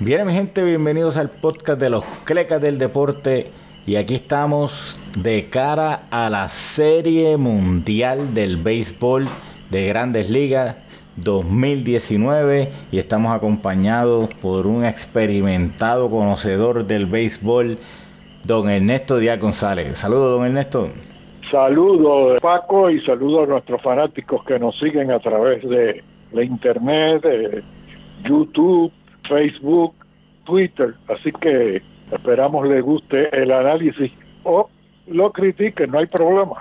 Bien, mi gente, bienvenidos al podcast de los Clecas del Deporte. Y aquí estamos de cara a la Serie Mundial del Béisbol de Grandes Ligas 2019 y estamos acompañados por un experimentado conocedor del béisbol, don Ernesto Díaz González. Saludos, don Ernesto. Saludos, Paco, y saludos a nuestros fanáticos que nos siguen a través de la internet, de YouTube, Facebook, Twitter. Así que esperamos les guste el análisis o lo critiquen, no hay problema.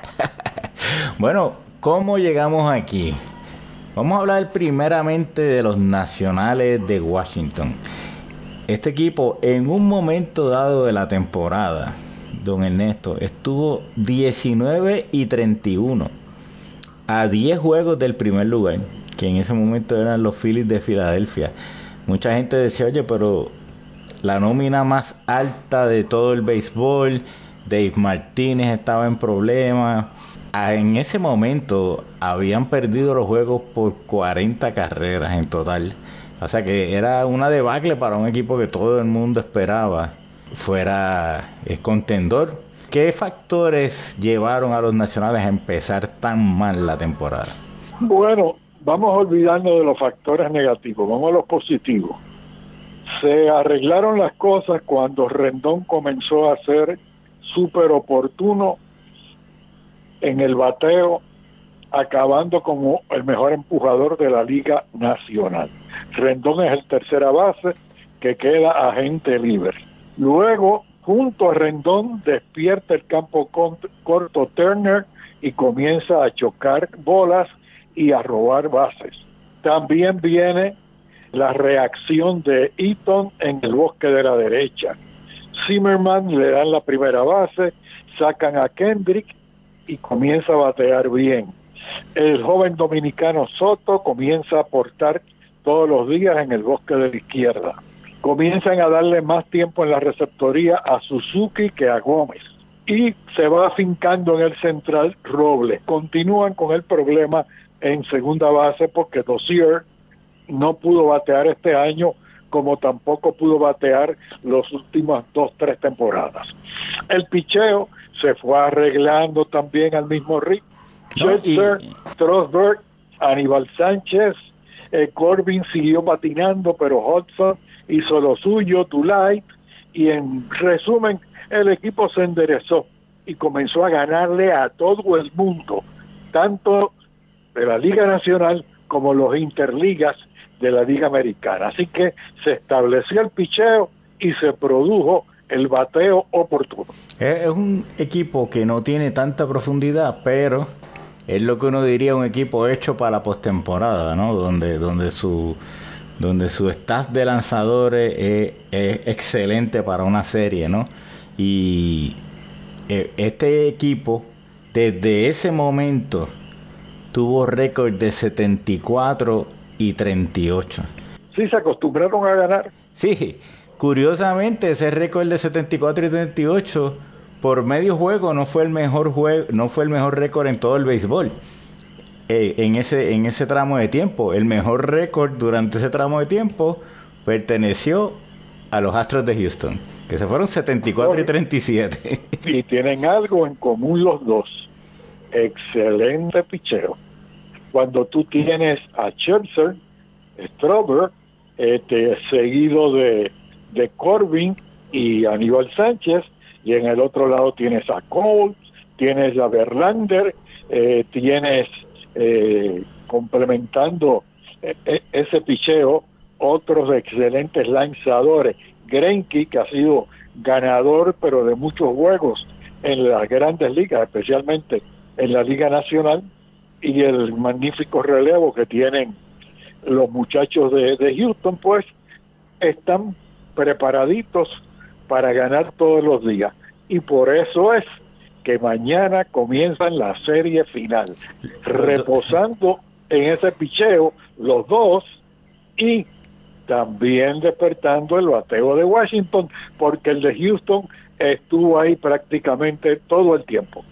bueno, ¿cómo llegamos aquí? Vamos a hablar primeramente de los nacionales de Washington. Este equipo en un momento dado de la temporada, don Ernesto, estuvo 19 y 31 a 10 juegos del primer lugar, que en ese momento eran los Phillies de Filadelfia. Mucha gente decía, oye, pero la nómina más alta de todo el béisbol, Dave Martínez estaba en problemas. Ah, en ese momento habían perdido los juegos por 40 carreras en total. O sea que era una debacle para un equipo que todo el mundo esperaba fuera el contendor. ¿Qué factores llevaron a los nacionales a empezar tan mal la temporada? Bueno, vamos a olvidarnos de los factores negativos, vamos a los positivos. Se arreglaron las cosas cuando Rendón comenzó a ser súper oportuno en el bateo, acabando como el mejor empujador de la Liga Nacional. Rendón es el tercera base que queda agente libre. Luego, junto a Rendón, despierta el campo corto Turner y comienza a chocar bolas y a robar bases. También viene la reacción de Eaton en el bosque de la derecha. Zimmerman le dan la primera base, sacan a Kendrick y comienza a batear bien. El joven dominicano Soto comienza a aportar todos los días en el bosque de la izquierda. Comienzan a darle más tiempo en la receptoría a Suzuki que a Gómez. Y se va afincando en el central Robles. Continúan con el problema en segunda base porque Dossier no pudo batear este año como tampoco pudo batear los últimos dos, tres temporadas. El picheo se fue arreglando también al mismo ritmo. No, Strasberg, Aníbal Sánchez, eh, Corbin siguió patinando, pero Hudson hizo lo suyo, Light, y en resumen, el equipo se enderezó y comenzó a ganarle a todo el mundo, tanto de la Liga Nacional como los interligas de la Liga Americana. Así que se estableció el picheo y se produjo el bateo oportuno. Es un equipo que no tiene tanta profundidad, pero es lo que uno diría un equipo hecho para la postemporada, ¿no? Donde, donde su donde su staff de lanzadores es, es, excelente para una serie, ¿no? Y eh, este equipo desde ese momento tuvo récord de 74 y 38. Sí, se acostumbraron a ganar. Sí, curiosamente ese récord de 74 y 38 por medio juego no fue el mejor juego, no fue el mejor récord en todo el béisbol. Eh, en ese en ese tramo de tiempo, el mejor récord durante ese tramo de tiempo perteneció a los Astros de Houston, que se fueron 74 y 37. Y tienen algo en común los dos. Excelente picheo cuando tú tienes a Scherzer, Strober, este, seguido de, de Corbin y Aníbal Sánchez, y en el otro lado tienes a Cole, tienes a Verlander, eh, tienes eh, complementando eh, ese picheo otros excelentes lanzadores. Greinke, que ha sido ganador, pero de muchos juegos en las grandes ligas, especialmente en la Liga Nacional, y el magnífico relevo que tienen los muchachos de, Houston, pues están preparaditos para ganar todos los días. Y por eso es que mañana comienzan la serie final, reposando en ese picheo los dos y también despertando el bateo de Washington, porque el de Houston estuvo ahí prácticamente todo el tiempo.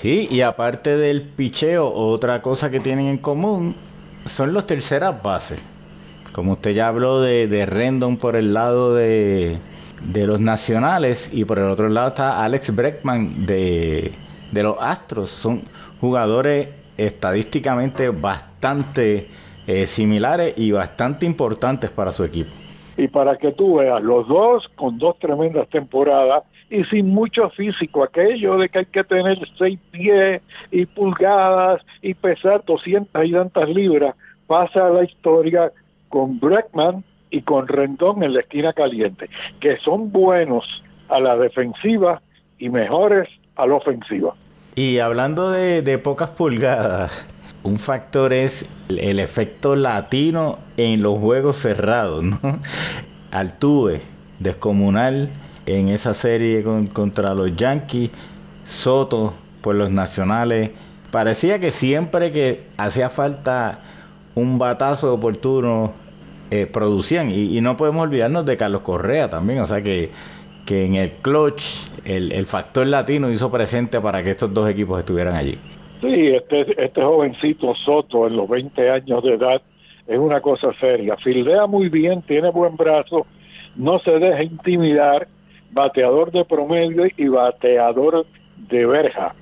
Sí, y aparte del picheo, otra cosa que tienen en común son los terceras bases. como usted ya habló de, de Rendon por el lado de, los nacionales y por el otro lado está Alex Breckman de, de los Astros. Son jugadores estadísticamente bastante eh, similares y bastante importantes para su equipo. Y para que tú veas, los dos con dos tremendas temporadas y sin mucho físico, aquello de que hay que tener seis pies y pulgadas y pesar 200 y tantas libras, pasa a la historia con Breckman y con Rendón en la esquina caliente, que son buenos a la defensiva y mejores a la ofensiva. Y hablando de, de pocas pulgadas, un factor es el, efecto latino en los juegos cerrados, ¿no? Altuve, descomunal en esa serie contra los Yankees, Soto por los nacionales. Parecía que siempre que hacía falta un batazo oportuno, eh, producían. Y, no podemos olvidarnos de Carlos Correa también, o sea que, que en el clutch el, el factor latino hizo presente para que estos dos equipos estuvieran allí. Sí, este, este jovencito Soto en los 20 años de edad es una cosa seria. Fildea muy bien, tiene buen brazo, no se deja intimidar, bateador de promedio y bateador de verja.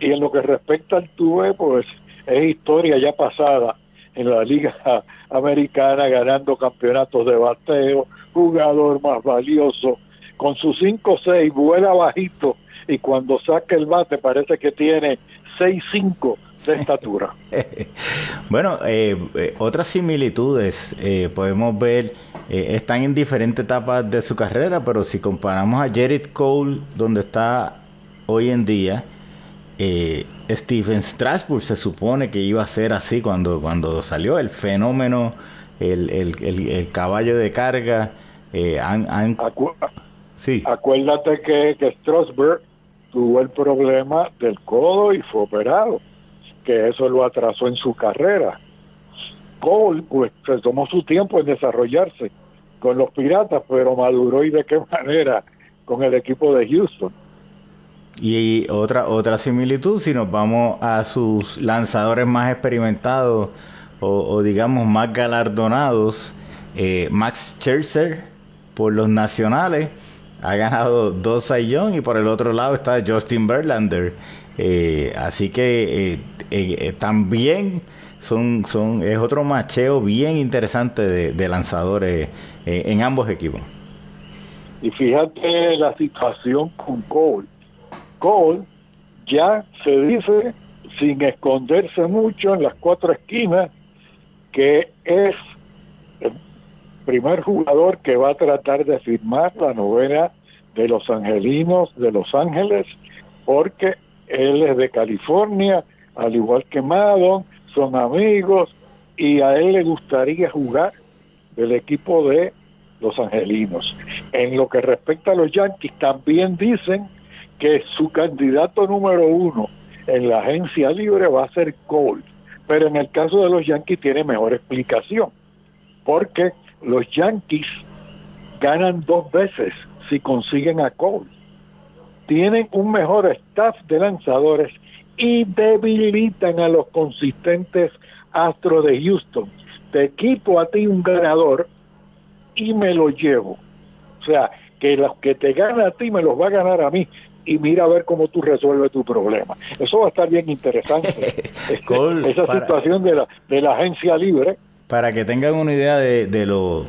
Y en lo que respecta al Tuve, pues es historia ya pasada en la Liga Americana ganando campeonatos de bateo, jugador más valioso, con sus 5-6 vuela bajito y cuando saca el bate parece que tiene 6'5 de estatura. bueno, eh, eh, otras similitudes eh, podemos ver, están en diferentes etapas de su carrera, pero si comparamos a Jared Cole, donde está hoy en día, Stephen Strasburg se supone que iba a ser así cuando, cuando salió el fenómeno, el, el, caballo de carga. sí. Acuérdate que, que Strasburg tuvo el problema del codo y fue operado, que eso lo atrasó en su carrera. Cole, pues, se tomó su tiempo en desarrollarse con los Piratas, pero maduró y de qué manera con el equipo de Houston. Y otra, otra similitud, si nos vamos a sus lanzadores más experimentados o, digamos más galardonados, eh, Max Scherzer por los nacionales, ha ganado dos Young y por el otro lado está Justin Verlander. Eh, así que eh, también son, son, es otro macheo bien interesante de, lanzadores en ambos equipos. Y fíjate la situación con Cole. Cole ya se dice, sin esconderse mucho en las cuatro esquinas, que es primer jugador que va a tratar de firmar la novena de los angelinos de Los Ángeles, porque él es de California, al igual que Madon, son amigos y a él le gustaría jugar del equipo de los angelinos. En lo que respecta a los Yankees, también dicen que su candidato número uno en la agencia libre va a ser Cole, pero en el caso de los Yankees tiene mejor explicación, porque los Yankees ganan dos veces si consiguen a Cole. Tienen un mejor staff de lanzadores y debilitan a los consistentes Astros de Houston. Te equipo a ti un ganador y me lo llevo. O sea, que los que te gana a ti me los va a ganar a mí y mira a ver cómo tú resuelves tu problema. Eso va a estar bien interesante. Este, esa situación de la, de la agencia libre para que tengan una idea de, lo,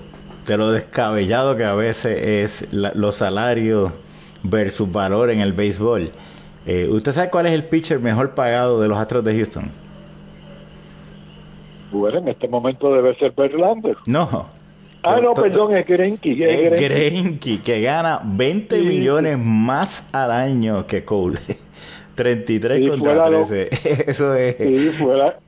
de lo descabellado que a veces es los salarios versus valor en el béisbol. Eh, ¿Usted sabe cuál es el pitcher mejor pagado de los Astros de Houston? Bueno, en este momento debe ser Verlander. No. Ah, no, perdón, es Greinke. Es Greinke, que gana 20 millones más al año que Cole. 33 contra 13. Eso es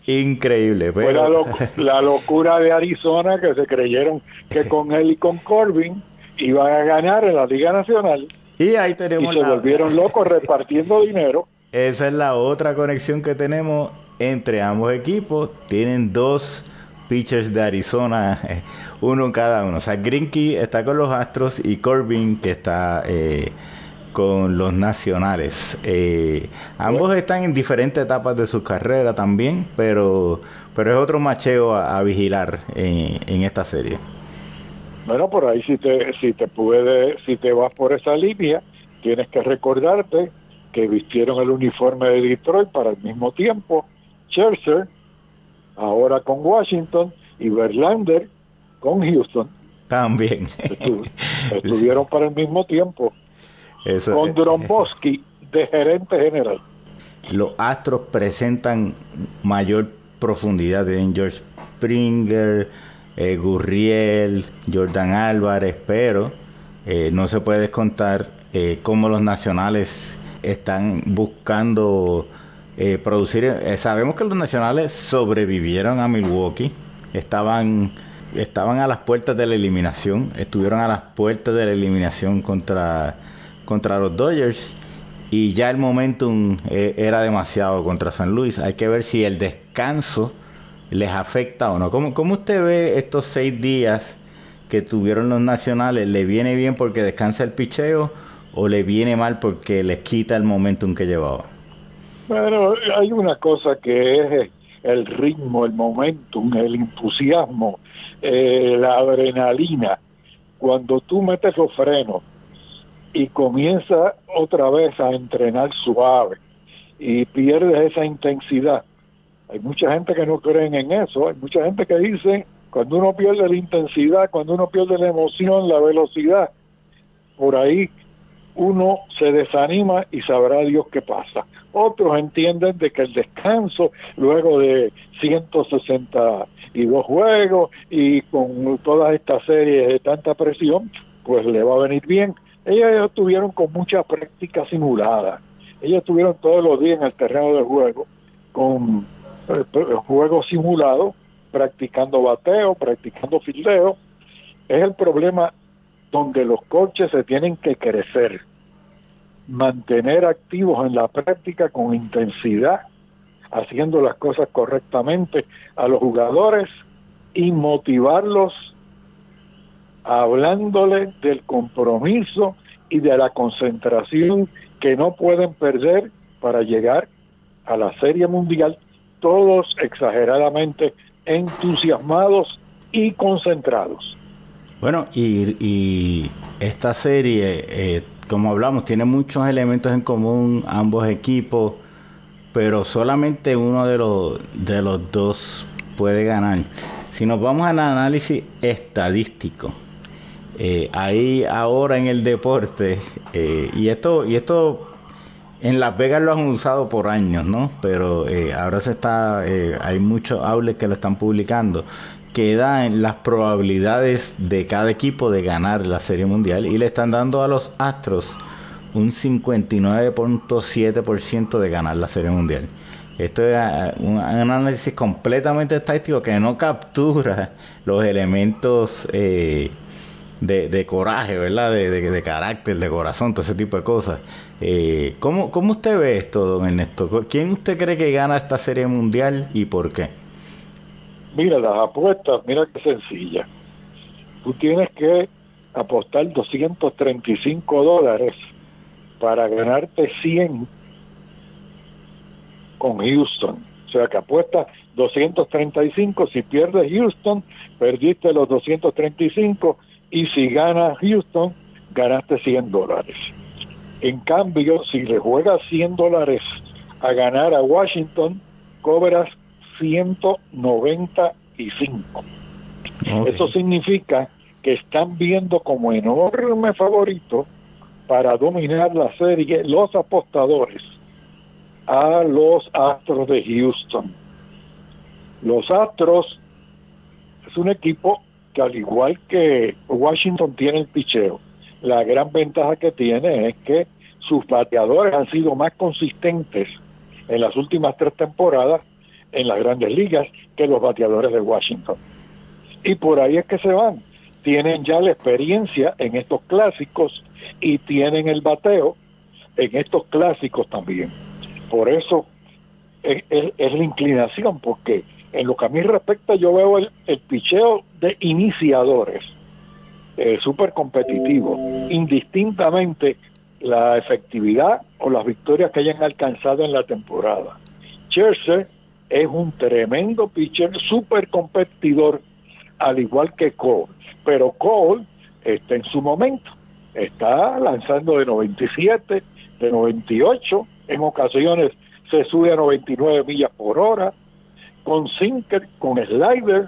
increíble. Fue la, locura de Arizona que se creyeron que con él y con Corbin iban a ganar en la Liga Nacional. Y ahí tenemos y se volvieron locos repartiendo dinero. Esa es la otra conexión que tenemos entre ambos equipos. Tienen dos pitchers de Arizona, uno cada uno. O sea, Grinky está con los Astros y Corbin que está... Eh, con los nacionales. Eh, ambos están en diferentes etapas de su carrera también, pero pero es otro macheo a, vigilar en, en, esta serie. Bueno, por ahí si te, si te puede, si te vas por esa línea, tienes que recordarte que vistieron el uniforme de Detroit para el mismo tiempo, Scherzer, ahora con Washington, y Verlander con Houston. También. estuvieron para el mismo tiempo. con Dromboski de gerente general. Los Astros presentan mayor profundidad. en George Springer, eh, Gurriel, Jordan Álvarez, pero eh, no se puede descontar eh, cómo los nacionales están buscando producir. sabemos que los nacionales sobrevivieron a Milwaukee, estaban, estaban a las puertas de la eliminación, estuvieron a las puertas de la eliminación contra, contra los Dodgers y ya el momentum era demasiado contra San Luis. Hay que ver si el descanso les afecta o no. ¿Cómo, cómo usted ve estos seis días que tuvieron los nacionales? ¿Le viene bien porque descansa el picheo o le viene mal porque les quita el momentum que llevaba? Bueno, hay una cosa que es el ritmo, el momentum, el entusiasmo, eh, la adrenalina. Cuando tú metes los frenos y comienzas otra vez a entrenar suave y pierdes esa intensidad, hay mucha gente que no creen en eso, hay mucha gente que dice, cuando uno pierde la intensidad, cuando uno pierde la emoción, la velocidad, por ahí uno se desanima y sabrá Dios qué pasa. Otros entienden de que el descanso, luego de 162 juegos y con todas estas series de tanta presión, pues le va a venir bien. Ellos estuvieron con mucha práctica simulada. Ellos estuvieron todos los días en el terreno de juego con juego simulado, practicando bateo, practicando fildeo. Es el problema donde los coches se tienen que crecer, mantener activos en la práctica con intensidad, haciendo las cosas correctamente a los jugadores y motivarlos hablándole del compromiso y de la concentración que no pueden perder para llegar a la Serie Mundial todos exageradamente entusiasmados y concentrados. Bueno, y, esta serie, eh, como hablamos, tiene muchos elementos en común, ambos equipos, pero solamente uno de los, de los dos puede ganar. Si nos vamos al análisis estadístico, eh, ahí ahora en el deporte, eh, y esto, y esto en Las Vegas lo han usado por años, ¿no? Pero eh, ahora se está, eh, hay muchos outlets que lo están publicando, que dan las probabilidades de cada equipo de ganar la Serie Mundial y le están dando a los Astros un 59.7% de ganar la Serie Mundial. Esto es ah, un análisis completamente estadístico que no captura los elementos eh, de, coraje, ¿verdad? De, de, carácter, de corazón, todo ese tipo de cosas. Eh, ¿cómo, ¿Cómo usted ve esto, don Ernesto? ¿Quién usted cree que gana esta serie mundial y por qué? Mira, las apuestas, mira qué sencilla. Tú tienes que apostar 235 dólares para ganarte 100 con Houston. O sea que apuestas 235, si pierdes Houston, perdiste los 235 y si ganas Houston, ganaste 100 dólares. En cambio, si le juegas 100 dólares a ganar a Washington, cobras 195. Eso significa que están viendo como enorme favorito para dominar la serie los apostadores a los Astros de Houston. Los Astros es un equipo que al igual que Washington tiene el picheo, la gran ventaja que tiene es que sus bateadores han sido más consistentes en las últimas tres temporadas en las grandes ligas que los bateadores de Washington. Y por ahí es que se van. Tienen ya la experiencia en estos clásicos y tienen el bateo en estos clásicos también. Por eso es, la inclinación, porque en lo que a mí respecta yo veo el, el picheo de iniciadores eh, súper competitivo, indistintamente la efectividad o las victorias que hayan alcanzado en la temporada. Scherzer es un tremendo pitcher, súper competidor, al igual que Cole. Pero Cole está en su momento, está lanzando de 97, de 98, en ocasiones se sube a 99 millas por hora, con sinker, con slider,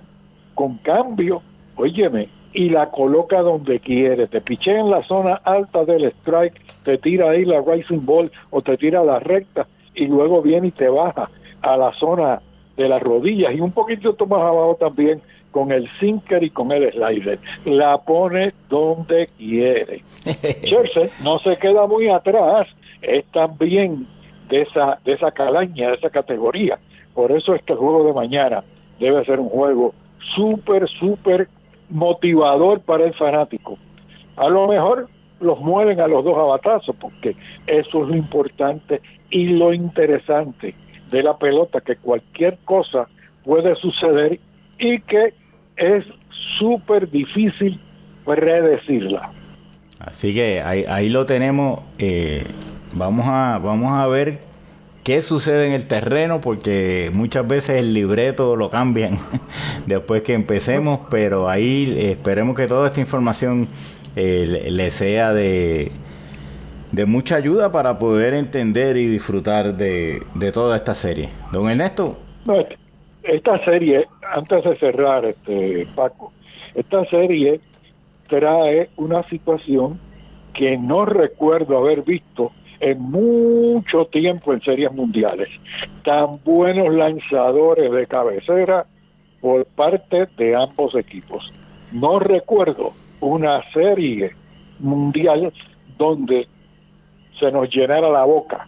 con cambio, óyeme, y la coloca donde quiere, te pichea en la zona alta del strike, te tira ahí la rising ball o te tira la recta y luego viene y te baja a la zona de las rodillas y un poquito más abajo también con el sinker y con el slider. La pone donde quiere. Chelsea no se queda muy atrás, es también de esa, de esa calaña, de esa categoría. Por eso es que el juego de mañana debe ser un juego súper, súper motivador para el fanático. A lo mejor los mueven a los dos a batazos, porque eso es lo importante y lo interesante de la pelota, que cualquier cosa puede suceder y que es súper difícil predecirla. Así que ahí, ahí lo tenemos. Eh, vamos, a, vamos a ver qué sucede en el terreno, porque muchas veces el libreto lo cambian después que empecemos, pero ahí esperemos que toda esta información le sea de, de mucha ayuda para poder entender y disfrutar de, de toda esta serie. Don Ernesto. esta serie, antes de cerrar, este Paco, esta serie trae una situación que no recuerdo haber visto en mucho tiempo en series mundiales. Tan buenos lanzadores de cabecera por parte de ambos equipos. No recuerdo una serie mundial donde se nos llenara la boca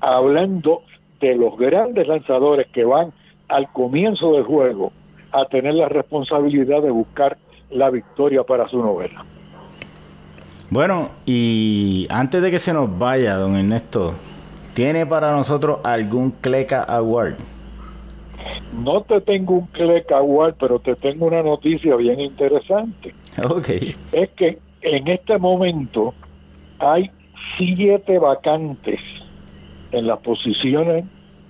hablando de los grandes lanzadores que van al comienzo del juego a tener la responsabilidad de buscar la victoria para su novela. Bueno, y antes de que se nos vaya, don Ernesto, ¿tiene para nosotros algún Cleca Award? No te tengo un Cleca Award, pero te tengo una noticia bien interesante. Ok. Es que en este momento hay siete vacantes en las posiciones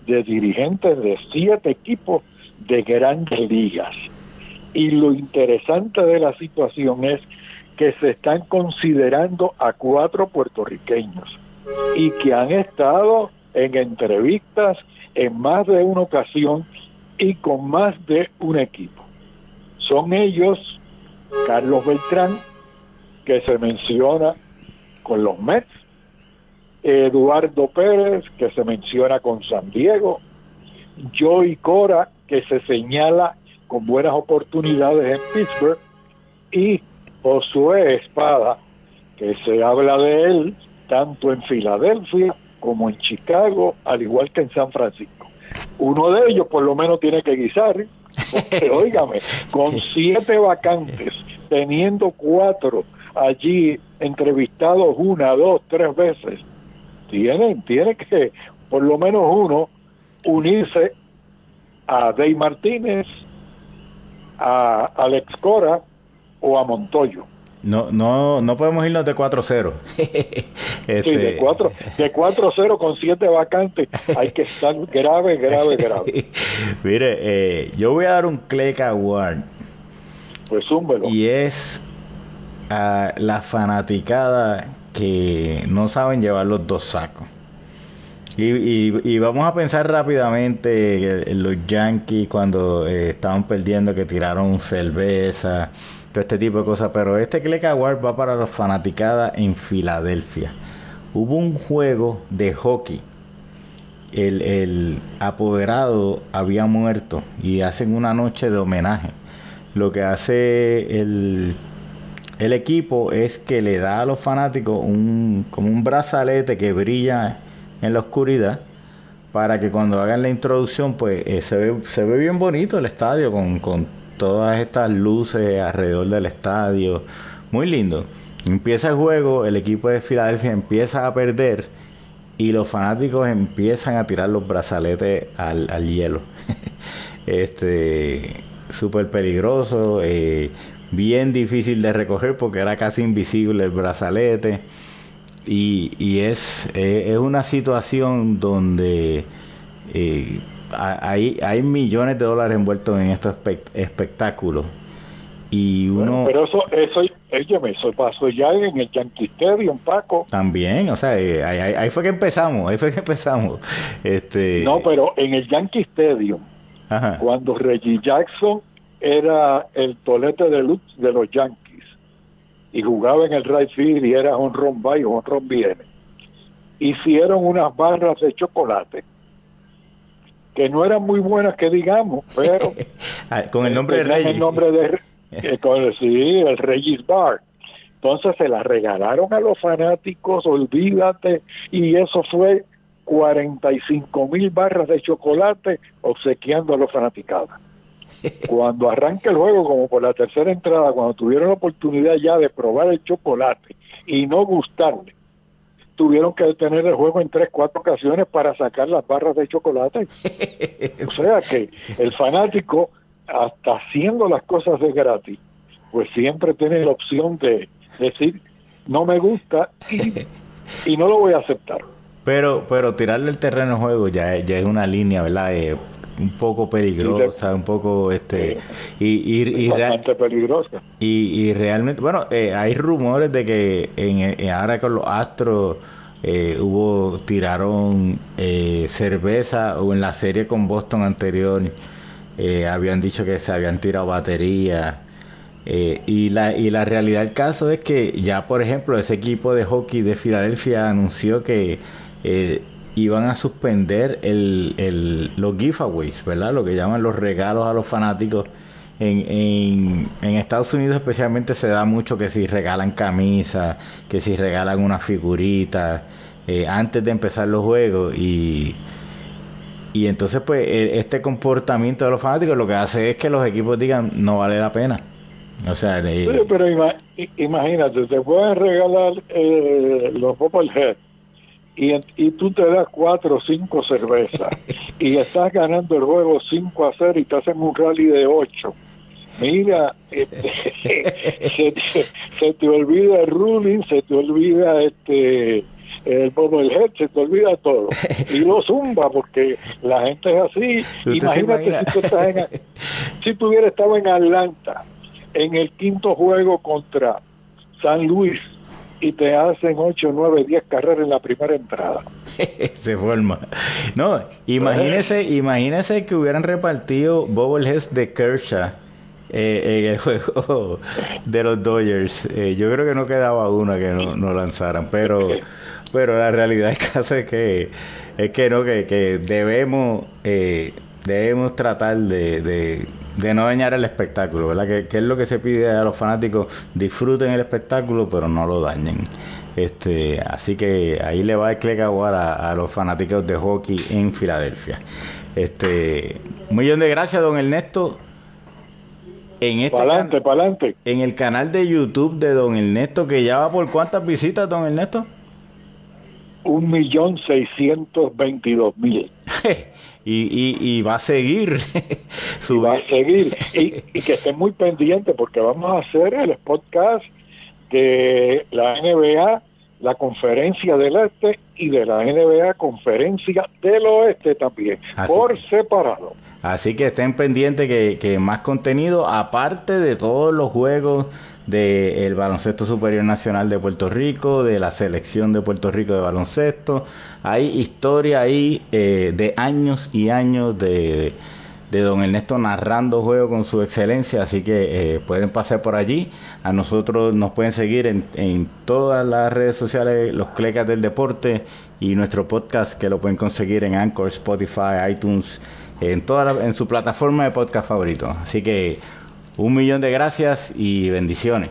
de dirigentes de siete equipos de grandes ligas. Y lo interesante de la situación es que se están considerando a cuatro puertorriqueños y que han estado en entrevistas en más de una ocasión y con más de un equipo. Son ellos Carlos Beltrán, que se menciona con los Mets, Eduardo Pérez, que se menciona con San Diego, Joey Cora, que se señala con buenas oportunidades en Pittsburgh, y Josué Espada, que se habla de él tanto en Filadelfia como en Chicago, al igual que en San Francisco. Uno de ellos por lo menos tiene que guisar, porque óigame, con siete vacantes, teniendo cuatro allí entrevistados una, dos, tres veces, tienen, tiene que por lo menos uno unirse a Dave Martínez, a Alex Cora, o a Montoyo. No, no, no podemos irnos de 4-0. este... Sí, de 4 de 0 con 7 vacantes hay que estar grave, grave, grave. Mire, eh, yo voy a dar un click Award. Pues. Y es a la fanaticada que no saben llevar los dos sacos. Y, y, vamos a pensar rápidamente en los Yankees cuando eh, estaban perdiendo que tiraron cerveza este tipo de cosas. Pero este Click Award va para los fanaticadas en Filadelfia. Hubo un juego de hockey. El, apoderado había muerto y hacen una noche de homenaje. Lo que hace el, el equipo es que le da a los fanáticos un, como un brazalete que brilla en la oscuridad para que cuando hagan la introducción pues eh, se, ve, se ve bien bonito el estadio con, con todas estas luces alrededor del estadio. Muy lindo. Empieza el juego, el equipo de Filadelfia empieza a perder y los fanáticos empiezan a tirar los brazaletes al, hielo. este, súper peligroso, eh, bien difícil de recoger porque era casi invisible el brazalete. Y, es, es una situación donde eh, hay, hay millones de dólares envueltos en estos espectáculos. Y uno... pero eso, eso, eso pasó ya en el Yankee Stadium, Paco. También, o sea, eh, ahí, fue que empezamos, ahí fue que empezamos. Este... No, pero en el Yankee Stadium, cuando Reggie Jackson era el tolete de luz de los Yankees y jugaba en el right field y era un ron y un ron viene, hicieron unas barras de chocolate que no eran muy buenas que digamos, pero ah, con el nombre de Reggie. El nombre de con sí, el Regis Bar. Entonces se la regalaron a los fanáticos, olvídate, y eso fue 45 mil barras de chocolate obsequiando a los fanaticados. Cuando arranca el juego, como por la tercera entrada, cuando tuvieron la oportunidad ya de probar el chocolate y no gustarle, tuvieron que detener el juego en tres, cuatro ocasiones para sacar las barras de chocolate. o sea que el fanático hasta haciendo las cosas de gratis, pues siempre tiene la opción de decir, no me gusta y, no lo voy a aceptar. Pero, pero tirarle el terreno de juego ya, ya es una línea, ¿verdad? Eh, un poco peligrosa, un poco este y, y, bastante peligrosa. Y, realmente, bueno, eh, hay rumores de que en, ahora con los Astros eh, hubo tiraron cerveza o en la serie con Boston anterior eh, habían dicho que se habían tirado baterías. Eh, y, la, y la realidad del caso es que ya, por ejemplo, ese equipo de hockey de Filadelfia anunció que eh, iban a suspender el, los giveaways, ¿verdad? Lo que llaman los regalos a los fanáticos. En, en, en, Estados Unidos especialmente se da mucho que si regalan camisas, que si regalan una figurita antes de empezar los juegos y y entonces, pues, e, este comportamiento de los fanáticos lo que hace es que los equipos digan, no vale la pena. O sea, pero imagínate, te pueden regalar eh, los Head y, y tú te das cuatro o cinco cervezas y estás ganando el juego 5 a 0 y te hacen un rally de 8. Mira, este, se, se, te olvida el ruling, se te olvida este el el se te olvida todo. Y lo zumba porque la gente es así. Imagínate si tú estás en, si tú hubieras estado en Atlanta en el quinto juego contra San Luis y te hacen 8, 9, 10 carreras en la primera entrada. Se forma. No, imagínese, imagínese que hubieran repartido bobbleheads de Kershaw eh, en el juego de los Dodgers. Eh, yo creo que no quedaba una que no, no lanzaran, pero pero la realidad del caso es que es que no que, debemos eh, debemos tratar de, no dañar el espectáculo verdad que, es lo que se pide a los fanáticos disfruten el espectáculo pero no lo dañen. Este así que ahí le va el clecaguar a, a los fanáticos de hockey en Filadelfia. Este un millón de gracias don Ernesto en este en el canal de YouTube de Don Ernesto que ya va por cuántas visitas Don Ernesto un millón seiscientos veintidós mil. Y, y, va a seguir. y va a seguir. Y, que estén muy pendientes porque vamos a hacer el podcast de la NBA, la conferencia del este y de la NBA conferencia del oeste también, por separado. Así que estén pendientes que, que más contenido, aparte de todos los juegos del baloncesto superior nacional de Puerto Rico, de la selección de Puerto Rico de baloncesto. Hay historia ahí eh, de años y años de, de, don Ernesto narrando juegos con su excelencia, así que eh, pueden pasar por allí. A nosotros nos pueden seguir en, todas las redes sociales, los Clecas del Deporte y nuestro podcast que lo pueden conseguir en Anchor, Spotify, iTunes, en, toda en su plataforma de podcast favorito. Así que un millón de gracias y bendiciones.